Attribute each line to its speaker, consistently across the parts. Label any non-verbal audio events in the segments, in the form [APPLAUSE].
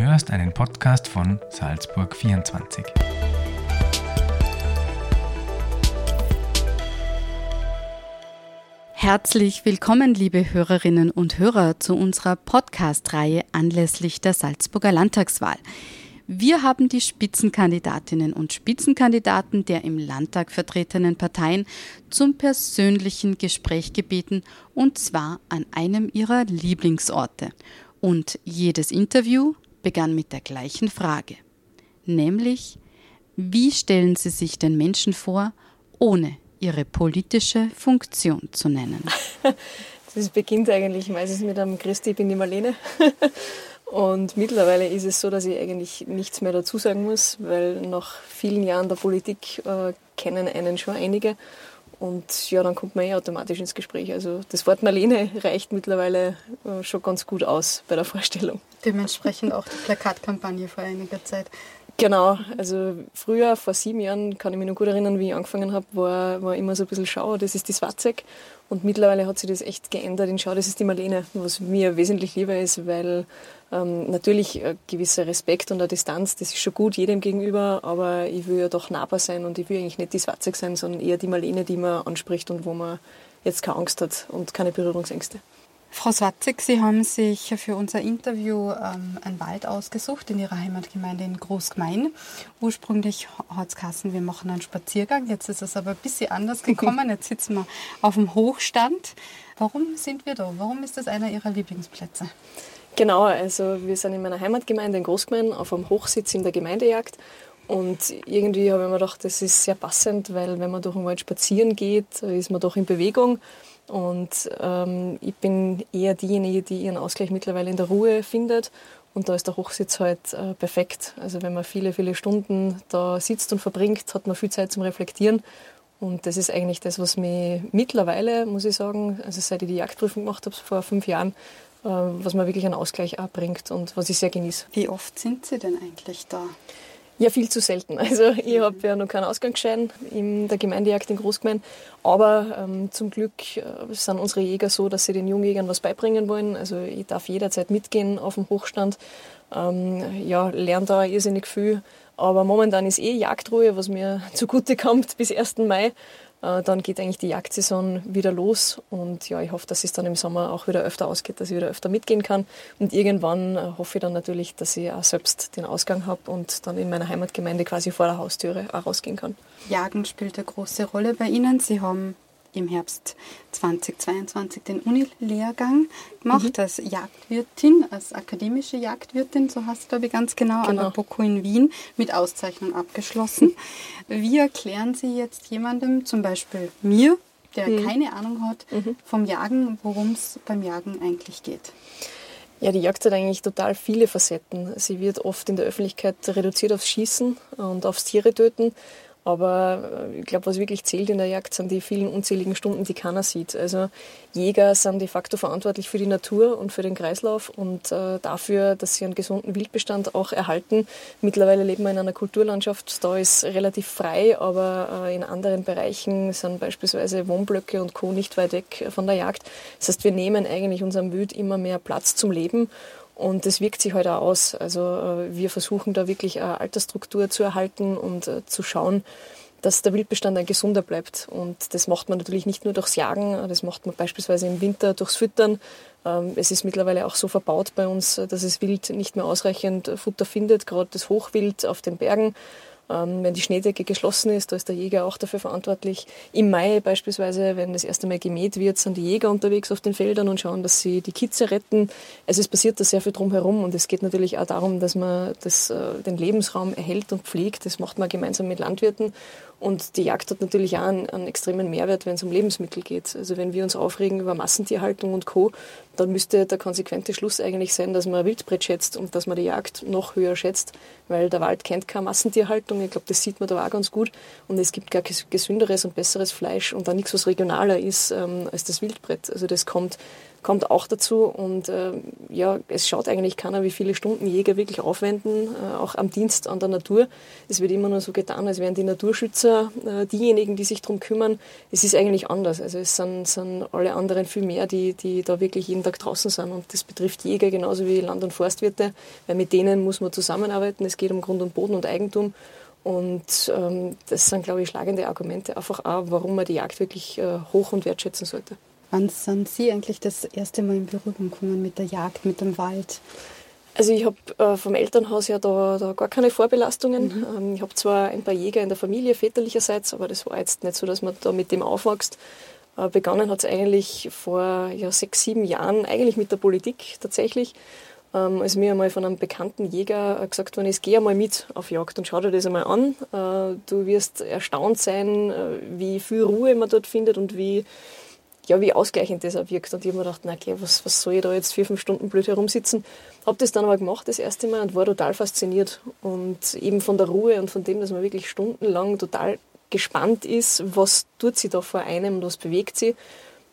Speaker 1: hörst einen Podcast von Salzburg 24.
Speaker 2: Herzlich willkommen, liebe Hörerinnen und Hörer, zu unserer Podcast-Reihe anlässlich der Salzburger Landtagswahl. Wir haben die Spitzenkandidatinnen und Spitzenkandidaten der im Landtag vertretenen Parteien zum persönlichen Gespräch gebeten, und zwar an einem ihrer Lieblingsorte. Und jedes Interview begann mit der gleichen Frage, nämlich, wie stellen Sie sich den Menschen vor, ohne ihre politische Funktion zu nennen? [LAUGHS]
Speaker 3: Das beginnt eigentlich meistens mit einem Christi, ich bin die Marlene. [LAUGHS] Und mittlerweile ist es so, dass ich eigentlich nichts mehr dazu sagen muss, weil nach vielen Jahren der Politik äh, kennen einen schon einige. Und ja, dann kommt man eh automatisch ins Gespräch. Also das Wort Marlene reicht mittlerweile äh, schon ganz gut aus bei der Vorstellung.
Speaker 2: Dementsprechend auch die Plakatkampagne vor einiger Zeit.
Speaker 3: Genau, also früher, vor sieben Jahren, kann ich mich noch gut erinnern, wie ich angefangen habe, war, war immer so ein bisschen Schau, das ist die Swatzek. Und mittlerweile hat sich das echt geändert in Schau, das ist die Marlene, was mir wesentlich lieber ist, weil ähm, natürlich ein gewisser Respekt und eine Distanz, das ist schon gut jedem gegenüber, aber ich will ja doch nahbar sein und ich will eigentlich nicht die Swatzek sein, sondern eher die Marlene, die man anspricht und wo man jetzt keine Angst hat und keine Berührungsängste.
Speaker 2: Frau Swatzig, Sie haben sich für unser Interview ähm, einen Wald ausgesucht in Ihrer Heimatgemeinde in Großgemein. Ursprünglich hat es geheißen, wir machen einen Spaziergang. Jetzt ist es aber ein bisschen anders gekommen. [LAUGHS] Jetzt sitzen wir auf dem Hochstand. Warum sind wir da? Warum ist das einer Ihrer Lieblingsplätze?
Speaker 3: Genau, also wir sind in meiner Heimatgemeinde in Großgemein auf einem Hochsitz in der Gemeindejagd. Und irgendwie habe ich mir gedacht, das ist sehr passend, weil wenn man durch den Wald spazieren geht, ist man doch in Bewegung. Und ähm, ich bin eher diejenige, die ihren Ausgleich mittlerweile in der Ruhe findet. Und da ist der Hochsitz halt äh, perfekt. Also wenn man viele, viele Stunden da sitzt und verbringt, hat man viel Zeit zum Reflektieren. Und das ist eigentlich das, was mich mittlerweile, muss ich sagen, also seit ich die Jagdprüfung gemacht habe, vor fünf Jahren, äh, was mir wirklich einen Ausgleich auch bringt und was ich sehr genieße.
Speaker 2: Wie oft sind Sie denn eigentlich da?
Speaker 3: Ja, viel zu selten. [LAUGHS] Also ich habe ja noch keinen Ausgangsschein in der Gemeindejagd in Großgemein. Aber ähm, zum Glück äh, sind unsere Jäger so, dass sie den Jungjägern was beibringen wollen. Also ich darf jederzeit mitgehen auf dem Hochstand. Ähm, ja, lerne da irrsinnig viel. Aber momentan ist eh Jagdruhe, was mir [LAUGHS] zugute kommt bis 1. Mai. Äh, dann geht eigentlich die Jagdsaison wieder los und ja, ich hoffe, dass es dann im Sommer auch wieder öfter ausgeht, dass ich wieder öfter mitgehen kann. Und irgendwann äh, hoffe ich dann natürlich, dass ich auch selbst den Ausgang habe und dann in meiner Heimatgemeinde quasi vor der Haustüre auch rausgehen kann.
Speaker 2: Jagen spielt eine große Rolle bei Ihnen. Sie haben im Herbst 2022 den Unilehrgang gemacht mhm. als Jagdwirtin, als akademische Jagdwirtin, so heißt es glaube ich ganz genau, genau. an der BOKU in Wien mit Auszeichnung abgeschlossen. Wie erklären Sie jetzt jemandem, zum Beispiel mir, der mhm. keine Ahnung hat mhm. vom Jagen, worum es beim Jagen eigentlich geht?
Speaker 3: Ja, die Jagd hat eigentlich total viele Facetten. Sie wird oft in der Öffentlichkeit reduziert aufs Schießen und aufs Tiere töten. Aber äh, ich glaube, was wirklich zählt in der Jagd, sind die vielen unzähligen Stunden, die keiner sieht. Also Jäger sind de facto verantwortlich für die Natur und für den Kreislauf und äh, dafür, dass sie einen gesunden Wildbestand auch erhalten. Mittlerweile leben wir in einer Kulturlandschaft, da ist relativ frei, aber äh, in anderen Bereichen sind beispielsweise Wohnblöcke und Co. nicht weit weg von der Jagd. Das heißt, wir nehmen eigentlich unserem Wild immer mehr Platz zum Leben und das wirkt sich heute halt auch aus. Also äh, wir versuchen da wirklich eine Altersstruktur zu erhalten und äh, zu schauen, dass der Wildbestand ein gesunder bleibt. Und das macht man natürlich nicht nur durchs Jagen, das macht man beispielsweise im Winter durchs Füttern. Ähm, es ist mittlerweile auch so verbaut bei uns, dass das Wild nicht mehr ausreichend Futter findet, gerade das Hochwild auf den Bergen. Ähm, wenn die Schneedecke geschlossen ist, da ist der Jäger auch dafür verantwortlich. Im Mai beispielsweise, wenn das erste Mal gemäht wird, sind die Jäger unterwegs auf den Feldern und schauen, dass sie die Kitze retten. Also es passiert da sehr viel drumherum und es geht natürlich auch darum, dass man das, äh, den Lebensraum erhält und pflegt. Das macht man gemeinsam mit Landwirten und die Jagd hat natürlich auch einen, einen, extremen Mehrwert, wenn es um Lebensmittel geht. Also wenn wir uns aufregen über Massentierhaltung und Co., dann müsste der konsequente Schluss eigentlich sein, dass man Wildbret schätzt und dass man die Jagd noch höher schätzt, weil der Wald kennt keine Massentierhaltung. Ich glaube, das sieht man da auch ganz gut. Und es gibt gar gesünderes und besseres Fleisch und da nichts, was regionaler ist ähm, als das Wildbret. Also das kommt kommt auch dazu. Und äh, ja, es schaut eigentlich keiner, wie viele Stunden Jäger wirklich aufwenden, äh, auch am Dienst an der Natur. Es wird immer nur so getan, als wären die Naturschützer äh, diejenigen, die sich darum kümmern. Es ist eigentlich anders. Also es sind, sind alle anderen viel mehr, die, die da wirklich jeden Tag draußen sind. Und das betrifft Jäger genauso wie Land- und Forstwirte, weil mit denen muss man zusammenarbeiten. Es geht um Grund und Boden und Eigentum. Und ähm, das sind, glaube ich, schlagende Argumente einfach auch, warum man die Jagd wirklich äh, hoch und wertschätzen sollte.
Speaker 2: Wann sind Sie eigentlich das erste Mal in Berührung gekommen mit der Jagd, mit dem Wald?
Speaker 3: Also ich habe äh, vom Elternhaus ja da, da gar keine Vorbelastungen. Mhm. Ähm, ich habe zwar ein paar Jäger in der Familie väterlicherseits, aber das war jetzt nicht so, dass man da mit dem aufwächst. Äh, begonnen hat es eigentlich vor ja, sechs, sieben Jahren, eigentlich mit der Politik tatsächlich. Ähm, als mir einmal von einem bekannten Jäger äh, gesagt worden ist, geh einmal mit auf Jagd und schau dir das einmal an. Äh, du wirst erstaunt sein, äh, wie viel Ruhe man dort findet und wie ja, wie ausgleichend das auch wirkt. Und ich habe mir gedacht, okay, was, was soll ich da jetzt vier, fünf Stunden blöd herumsitzen? Habe das dann aber gemacht das erste Mal und war total fasziniert. Und eben von der Ruhe und von dem, dass man wirklich stundenlang total gespannt ist, was tut sie da vor einem und was bewegt sie.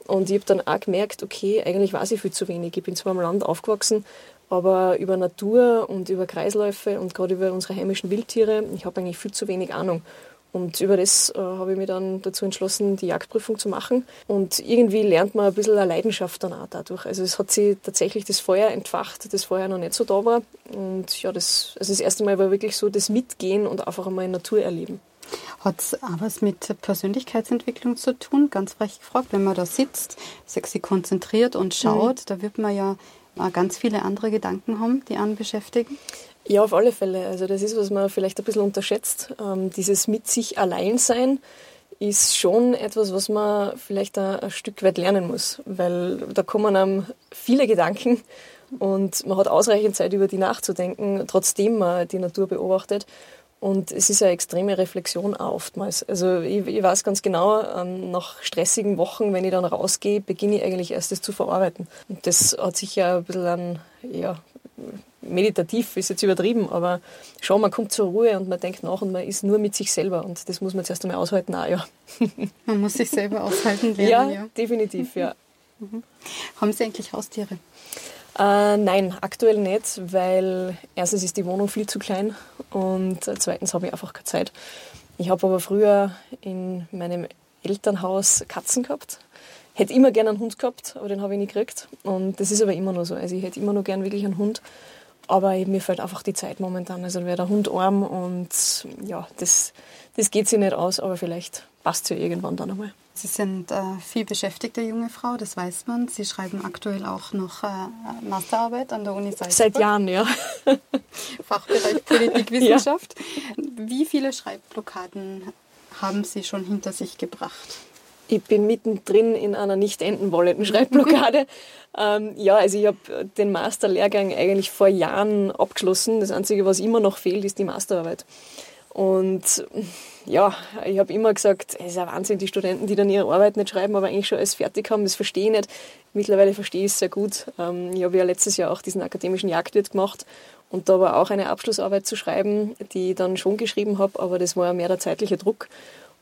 Speaker 3: Und ich habe dann auch gemerkt, okay, eigentlich weiß ich viel zu wenig. Ich bin zwar am Land aufgewachsen, aber über Natur und über Kreisläufe und gerade über unsere heimischen Wildtiere, ich habe eigentlich viel zu wenig Ahnung. Und über das äh, habe ich mich dann dazu entschlossen, die Jagdprüfung zu machen. Und irgendwie lernt man ein bisschen eine Leidenschaft dann auch dadurch. Also es hat sich tatsächlich das Feuer entfacht, das vorher noch nicht so da war. Und ja, das, also das erste Mal war wirklich so das Mitgehen und einfach einmal Natur erleben.
Speaker 2: Hat es auch was mit Persönlichkeitsentwicklung zu tun? Ganz frech gefragt, wenn man da sitzt, sich konzentriert und schaut, mhm. da wird man ja ganz viele andere Gedanken haben, die einen beschäftigen.
Speaker 3: Ja, auf alle Fälle. Also das ist, was man vielleicht ein bisschen unterschätzt. Ähm, dieses mit sich allein sein ist schon etwas, was man vielleicht ein, Stück weit lernen muss, weil da kommen einem viele Gedanken und man hat ausreichend Zeit, über die nachzudenken, trotzdem man die Natur beobachtet. Und es ist eine extreme Reflexion auch oftmals. Also ich, ich weiß ganz genau, ähm, nach stressigen Wochen, wenn ich dann rausgehe, beginne ich eigentlich erst das zu verarbeiten. Und das hat sicher ein bisschen an, ja, meditativ ist jetzt übertrieben, aber schon, man kommt zur Ruhe und man denkt nach und man ist nur mit sich selber und das muss man zuerst einmal aushalten, auch, ja. [LAUGHS]
Speaker 2: Man muss sich selber aushalten [LAUGHS] lernen,
Speaker 3: ja. ja. definitiv, ja.
Speaker 2: Mhm. Haben Sie eigentlich Haustiere?
Speaker 3: Äh, nein, aktuell nicht, weil erstens ist die Wohnung viel zu klein und zweitens habe ich einfach keine Zeit. Ich habe aber früher in meinem Elternhaus Katzen gehabt. Hätte immer gerne einen Hund gehabt, aber den habe ich nie gekriegt. Und das ist aber immer noch so. Also ich hätte immer noch gern wirklich einen Hund. Aber mir fällt einfach die Zeit momentan. Also wäre der Hund arm und ja, das, das geht sich nicht aus, aber vielleicht passt es ja irgendwann dann einmal.
Speaker 2: Sie sind äh, viel beschäftigte junge Frau, das weiß man. Sie schreiben aktuell auch noch äh, Masterarbeit an der Uni Salzburg.
Speaker 3: Seit Jahren, ja. [LAUGHS]
Speaker 2: Fachbereich Politikwissenschaft. Ja. Wie viele Schreibblockaden haben Sie schon hinter sich gebracht?
Speaker 3: Ich bin mittendrin in einer nicht enden wollenden [LAUGHS] Schreibblockade. ähm, ja, also ich habe den Masterlehrgang eigentlich vor Jahren abgeschlossen. Das Einzige, was immer noch fehlt, ist die Masterarbeit. Und ja, ich habe immer gesagt, es ist ein Wahnsinn, die Studenten, die dann ihre Arbeit nicht schreiben, aber eigentlich schon alles fertig haben, das verstehe ich nicht. Mittlerweile verstehe ich es sehr gut. Ähm, ich habe ja letztes Jahr auch diesen akademischen Jagdwirt gemacht und da war auch eine Abschlussarbeit zu schreiben, die ich dann schon geschrieben habe, aber das war mehr der zeitliche Druck.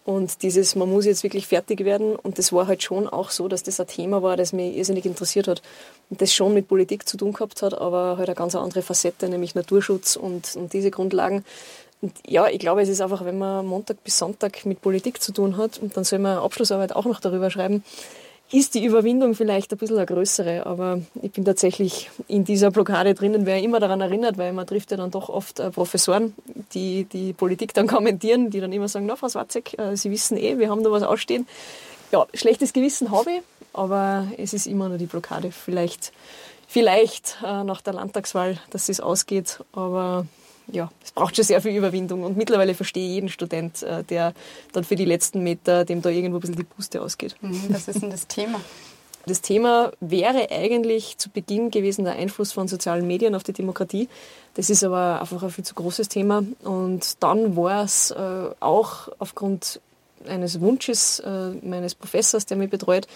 Speaker 3: Und dieses, man muss jetzt wirklich fertig werden. Und das war halt schon auch so, dass das ein Thema war, das mich irrsinnig interessiert hat. Und das schon mit Politik zu tun gehabt hat, aber halt eine ganz andere Facette, nämlich Naturschutz und, und diese Grundlagen. Und ja, ich glaube, es ist einfach, wenn man Montag bis Sonntag mit Politik zu tun hat und dann soll man Abschlussarbeit auch noch darüber schreiben, ist die Überwindung vielleicht ein bisschen eine größere, aber ich bin tatsächlich in dieser Blockade drinnen, wer immer daran erinnert, weil man trifft ja dann doch oft äh, Professoren, die die Politik dann [LAUGHS] kommentieren, die dann immer sagen, na Frau Swatzek, äh, Sie wissen eh, wir haben da was ausstehen. Ja, schlechtes Gewissen habe ich, aber es ist immer nur die Blockade. Vielleicht, vielleicht äh, nach der Landtagswahl, dass es ausgeht, aber ja, es braucht schon sehr viel Überwindung. Und mittlerweile verstehe ich jeden Student, äh, der dann für die letzten Meter, dem da irgendwo ein bisschen die Puste ausgeht.
Speaker 2: Mhm, was ist denn das Thema?
Speaker 3: Das Thema wäre eigentlich zu Beginn gewesen der Einfluss von sozialen Medien auf die Demokratie. Das ist aber einfach ein viel zu großes Thema. Und dann war es äh, auch aufgrund eines Wunsches äh, meines Professors, der mich betreut,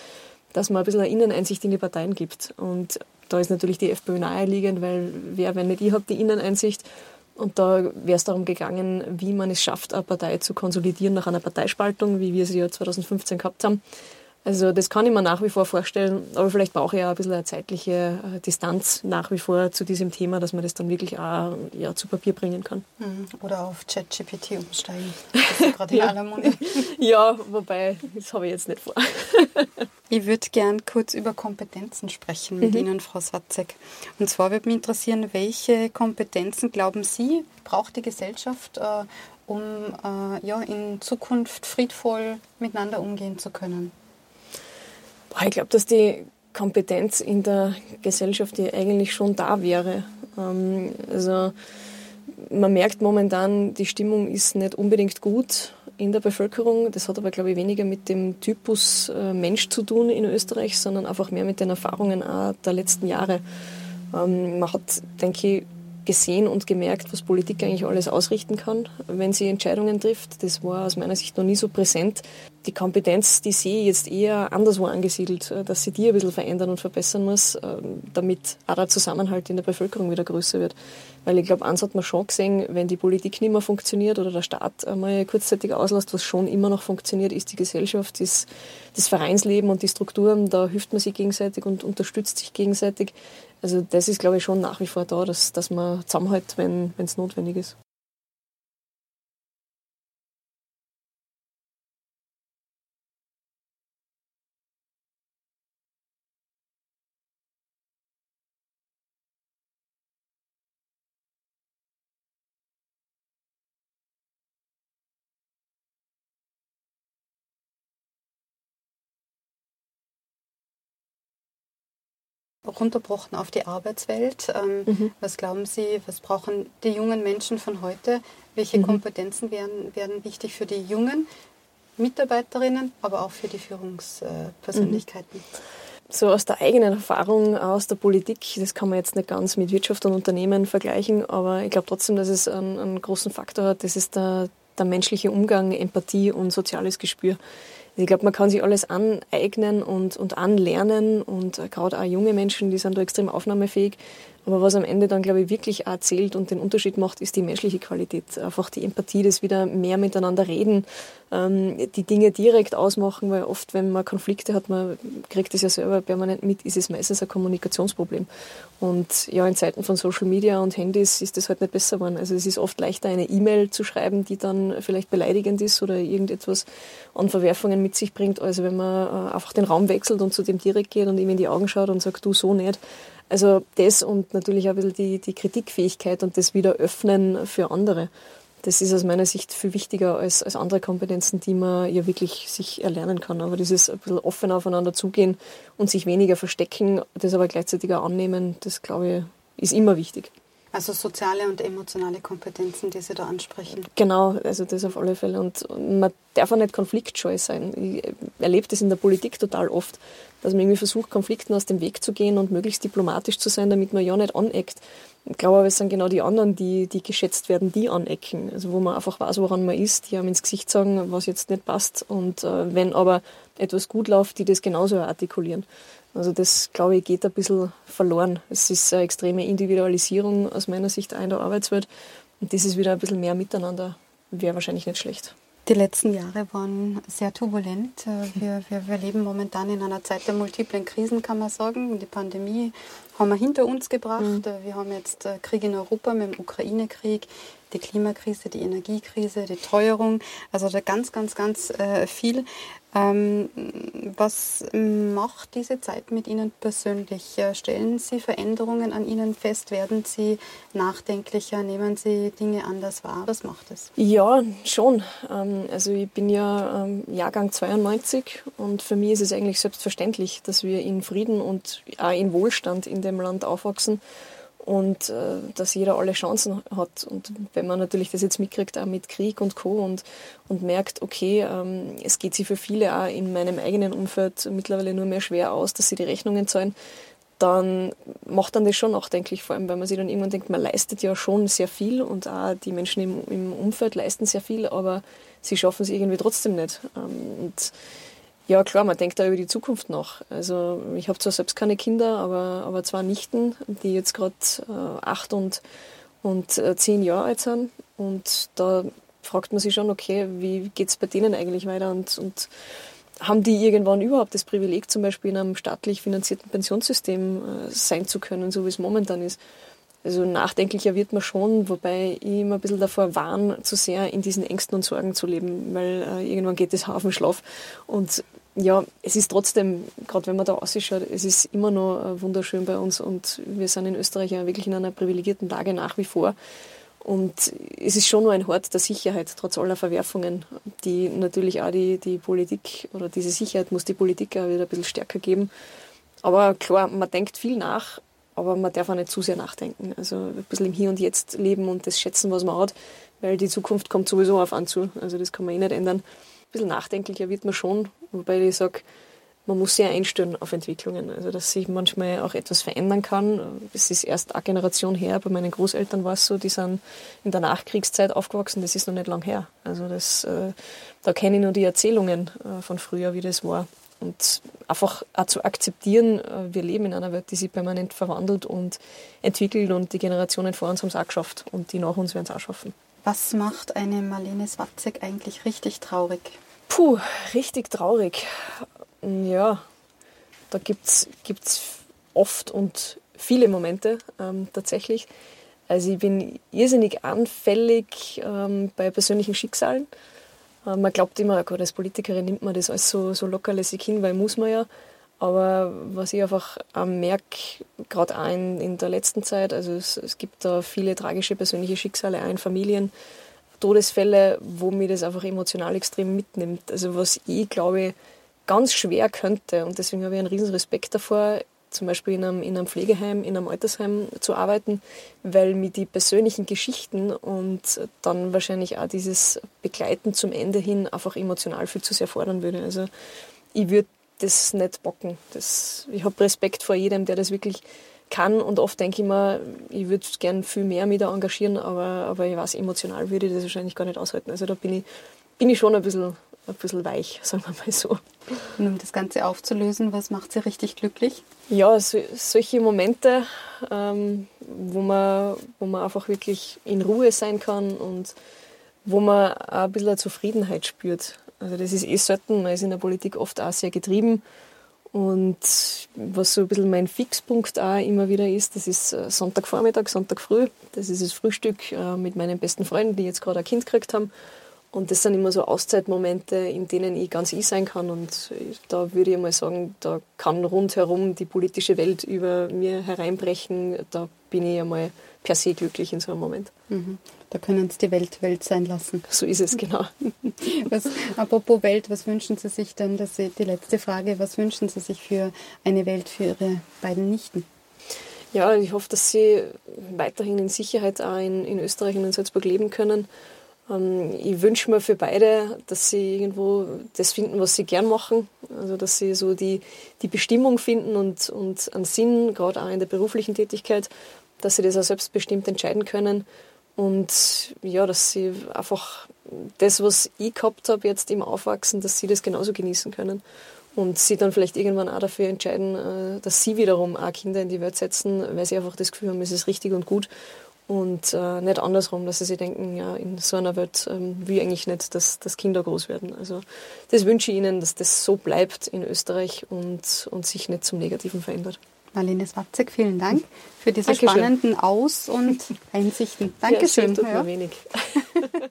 Speaker 3: dass man ein bisschen eine Inneneinsicht in die Parteien gibt. Und da ist natürlich die FPÖ naheliegend, weil wer, wenn nicht ich, habe die Inneneinsicht. Und da wäre es darum gegangen, wie man es schafft, eine Partei zu konsolidieren nach einer Parteispaltung, wie wir sie ja 2015 gehabt haben. Also das kann ich mir nach wie vor vorstellen, aber vielleicht brauche ich auch ein bisschen eine zeitliche äh, Distanz nach wie vor zu diesem Thema, dass man das dann wirklich auch ja, zu Papier bringen kann.
Speaker 2: Mhm. Oder auf ChatGPT umsteigen. [LAUGHS] Das ist gerade in aller Munde.
Speaker 3: ja, wobei, das habe ich jetzt nicht vor. [LAUGHS]
Speaker 2: ich würde gern kurz über Kompetenzen sprechen mit mhm. Ihnen, Frau Satzek. Und zwar würde mich interessieren, welche Kompetenzen glauben Sie, braucht die Gesellschaft, äh, um äh, ja, in Zukunft friedvoll miteinander umgehen zu können?
Speaker 3: Ich glaube, dass die Kompetenz in der Gesellschaft die eigentlich schon da wäre. Ähm, also man merkt momentan, die Stimmung ist nicht unbedingt gut in der Bevölkerung. Das hat aber, glaube ich, weniger mit dem Typus äh, Mensch zu tun in Österreich, sondern einfach mehr mit den Erfahrungen auch der letzten Jahre. Ähm, man hat, denke ich, gesehen und gemerkt, was Politik eigentlich alles ausrichten kann, wenn sie Entscheidungen trifft. Das war aus meiner Sicht noch nie so präsent. Die Kompetenz, die sehe ich jetzt eher anderswo angesiedelt, äh, dass sie die ein bisschen verändern und verbessern muss, ähm, damit auch der Zusammenhalt in der Bevölkerung wieder größer wird. Weil ich glaube, eins hat man schon gesehen, wenn die Politik nicht mehr funktioniert oder der Staat einmal kurzzeitig auslässt, was schon immer noch funktioniert, ist die Gesellschaft, ist das Vereinsleben und die Strukturen, da hilft man sich gegenseitig und unterstützt sich gegenseitig. Also das ist, glaube ich, schon nach wie vor da, dass, dass man zusammenhält, wenn es notwendig ist.
Speaker 2: Runterbrochen auf die Arbeitswelt. Ähm, mhm. Was glauben Sie, was brauchen die jungen Menschen von heute? Welche mhm. Kompetenzen werden, werden wichtig für die jungen Mitarbeiterinnen, aber auch für die Führungspersönlichkeiten? Mhm.
Speaker 3: So aus der eigenen Erfahrung aus der Politik, das kann man jetzt nicht ganz mit Wirtschaft und Unternehmen vergleichen, aber ich glaube trotzdem, dass es einen, einen großen Faktor hat. Das ist der, der menschliche Umgang, Empathie und soziales Gespür. Ich glaube, man kann sich alles aneignen und, und anlernen und gerade auch junge Menschen, die sind da extrem aufnahmefähig. Aber was am Ende dann, glaube ich, wirklich auch zählt und den Unterschied macht, ist die menschliche Qualität. Einfach die Empathie, das wieder mehr miteinander reden, ähm, die Dinge direkt ausmachen, weil oft, wenn man Konflikte hat, man kriegt das ja selber permanent mit, ist es meistens ein Kommunikationsproblem. Und ja, in Zeiten von Social Media und Handys ist das halt nicht besser geworden. Also es ist oft leichter, eine E-Mail zu schreiben, die dann vielleicht beleidigend ist oder irgendetwas an Verwerfungen mit sich bringt, als wenn man äh, einfach den Raum wechselt und zu dem direkt geht und ihm in die Augen schaut und sagt, du so nicht. Also das und natürlich auch ein bisschen die, die Kritikfähigkeit und das wieder öffnen für andere. Das ist aus meiner Sicht viel wichtiger als, als andere Kompetenzen, die man ja wirklich sich erlernen kann. Aber dieses ein bisschen offen aufeinander zugehen und sich weniger verstecken, das aber gleichzeitig auch annehmen, das glaube ich, ist immer wichtig.
Speaker 2: Also soziale und emotionale Kompetenzen, die Sie da ansprechen.
Speaker 3: Genau, also das auf alle Fälle. Und man darf auch nicht konfliktscheu sein. Ich erlebe das in der Politik total oft, dass man irgendwie versucht, Konflikten aus dem Weg zu gehen und möglichst diplomatisch zu sein, damit man ja nicht aneckt. Ich glaube aber, es sind genau die anderen, die, die geschätzt werden, die anecken. Also wo man einfach weiß, woran man ist, die haben ins Gesicht sagen, was jetzt nicht passt. Und äh, wenn aber etwas gut läuft, die das genauso artikulieren. Also das, glaube ich, geht ein bisschen verloren. Es ist eine extreme Individualisierung aus meiner Sicht auch in der Arbeitswelt. Und das ist wieder ein bisschen mehr Miteinander. Wäre wahrscheinlich nicht schlecht.
Speaker 2: Die letzten Jahre waren sehr turbulent. Äh, wir, wir, wir, leben momentan in einer Zeit der multiplen Krisen, kann man sagen. Die Pandemie haben wir hinter uns gebracht. Mhm. Äh, wir haben jetzt äh, Krieg in Europa mit dem Ukraine-Krieg, die Klimakrise, die Energiekrise, die Teuerung. Also da ganz, ganz, ganz viel. Ähm, was macht diese Zeit mit Ihnen persönlich? Stellen Sie Veränderungen an Ihnen fest? Werden Sie nachdenklicher? Nehmen Sie Dinge anders wahr? Was macht es?
Speaker 3: Ja, schon. Ähm, also ich bin ja ähm, Jahrgang 92 und für mich ist es eigentlich selbstverständlich, dass wir in Frieden und auch in Wohlstand in dem Land aufwachsen und äh, dass jeder alle Chancen hat. Und wenn man natürlich das jetzt mitkriegt, auch mit Krieg und Co. und, und merkt, okay, ähm, es geht sich für viele auch in meinem eigenen Umfeld mittlerweile nur mehr schwer aus, dass sie die Rechnungen zahlen, dann macht dann das schon nachdenklich, vor allem weil man sich dann irgendwann denkt, man leistet ja schon sehr viel und auch die Menschen im, im Umfeld leisten sehr viel, aber sie schaffen es irgendwie trotzdem nicht. Ähm, und ja, klar, man denkt da über die Zukunft nach. Also ich habe zwar selbst keine Kinder, aber, aber zwei Nichten, die jetzt gerade äh, acht und, und äh, zehn Jahre alt sind. Und da fragt man sich schon, okay, wie geht es bei denen eigentlich weiter? Und, und haben die irgendwann überhaupt das Privileg, zum Beispiel in einem staatlich finanzierten Pensionssystem äh, sein zu können, so wie es momentan ist? Also nachdenklicher wird man schon, wobei ich immer ein bisschen davor warne, zu sehr in diesen Ängsten und Sorgen zu leben, weil äh, irgendwann geht das auf den Schlaf. Und ja, es ist trotzdem, gerade wenn man da ausschaut, es ist immer noch äh, wunderschön bei uns und wir sind in Österreich ja wirklich in einer privilegierten Lage nach wie vor. Und es ist schon nur ein Hort der Sicherheit, trotz aller Verwerfungen, die natürlich auch die, die Politik oder diese Sicherheit muss die Politik auch wieder ein bisschen stärker geben. Aber klar, man denkt viel nach, aber man darf auch nicht zu sehr nachdenken. Also ein bisschen im Hier und Jetzt leben und das schätzen, was man hat, weil die Zukunft kommt sowieso auf an zu. Also das kann man eh nicht ändern. Ein bisschen nachdenklicher wird man schon, wobei ich sage, man muss sehr einstellen auf Entwicklungen. Also dass sich manchmal auch etwas verändern kann. Das ist erst eine Generation her. Bei meinen Großeltern war es so, die sind in der Nachkriegszeit aufgewachsen. Das ist noch nicht lang her. Also das, äh, da kenne ich nur die Erzählungen äh, von früher, wie das war und einfach auch zu akzeptieren, äh, wir leben in einer Welt, die sich permanent verwandelt und entwickelt und die Generationen vor uns haben es auch geschafft und die nach uns werden es auch schaffen.
Speaker 2: Was macht eine Marlene Swatzek eigentlich richtig traurig?
Speaker 3: Puh, richtig traurig. Ja, da gibt es oft und viele Momente ähm, tatsächlich. Also ich bin irrsinnig anfällig ähm, bei persönlichen Schicksalen. Äh, man glaubt immer, Gott, als Politikerin nimmt man das alles so, so lockerlässig hin, weil muss man ja. Aber was ich einfach merke, gerade auch in, in, der letzten Zeit, also es, es, gibt da viele tragische persönliche Schicksale, auch in Familien, Todesfälle, wo mir das einfach emotional extrem mitnimmt. Also was ich glaube, ganz schwer könnte, und deswegen habe ich einen riesen Respekt davor, zum Beispiel in einem, in einem Pflegeheim, in einem Altersheim zu arbeiten, weil mir die persönlichen Geschichten und dann wahrscheinlich auch dieses Begleiten zum Ende hin einfach emotional viel zu sehr fordern würde. Also ich würde das nicht bocken. Das, ich habe Respekt vor jedem, der das wirklich kann und oft denke ich mir, ich würde gern viel mehr mich da engagieren, aber, aber ich weiß, emotional würde ich das wahrscheinlich gar nicht aushalten. Also da bin ich, bin ich schon ein bisschen ein bisschen weich, [LAUGHS] sagen wir mal so.
Speaker 2: Und um das Ganze aufzulösen, was macht Sie richtig glücklich?
Speaker 3: Ja, so, solche Momente, ähm, wo, man, wo man einfach wirklich in Ruhe sein kann und wo man auch ein bisschen Zufriedenheit spürt. Also das ist eh selten, man ist in der Politik oft auch sehr getrieben. Und was so ein bisschen mein Fixpunkt auch immer wieder ist, das ist äh, Sonntagvormittag, Sonntag früh. Das ist das Frühstück äh, mit meinen besten Freunden, die jetzt gerade ein Kind gekriegt haben. Und das sind immer so Auszeitmomente, in denen ich ganz ich sein kann. Und da würde ich mal sagen, da kann rundherum die politische Welt über mir hereinbrechen. Da bin ich einmal per se glücklich in so einem Moment.
Speaker 2: Mhm. Da können Sie die Welt Welt sein lassen.
Speaker 3: So ist es, genau. [LAUGHS]
Speaker 2: was, apropos Welt, was wünschen Sie sich denn, dass Sie, die letzte Frage, was wünschen Sie sich für eine Welt für Ihre beiden Nichten?
Speaker 3: Ja, ich hoffe, dass sie weiterhin in Sicherheit auch in, in Österreich und in Salzburg leben können ähm, ich wünsche mir für beide, dass sie irgendwo das finden, was sie gern machen. Also, dass sie so die, die Bestimmung finden und, und einen Sinn, gerade auch in der beruflichen Tätigkeit, dass sie das auch selbstbestimmt entscheiden können. Und ja, dass sie einfach das, was ich gehabt habe jetzt im Aufwachsen, dass sie das genauso genießen können. Und sie dann vielleicht irgendwann auch dafür entscheiden, äh, dass sie wiederum auch Kinder in die Welt setzen, weil sie einfach das Gefühl haben, es ist richtig und gut und äh, nicht andersrum, dass sie sich denken, ja, in so einer Welt ähm, will ich eigentlich nicht, dass, dass Kinder groß werden. Also das wünsche ich Ihnen, dass das so bleibt in Österreich und, und sich nicht zum Negativen verändert.
Speaker 2: Marlene Swatzek, vielen Dank für diese Dankeschön. spannenden Aus- und [LAUGHS] Einsichten. Dankeschön.
Speaker 3: Ja, tut mir ja. wenig. [LAUGHS]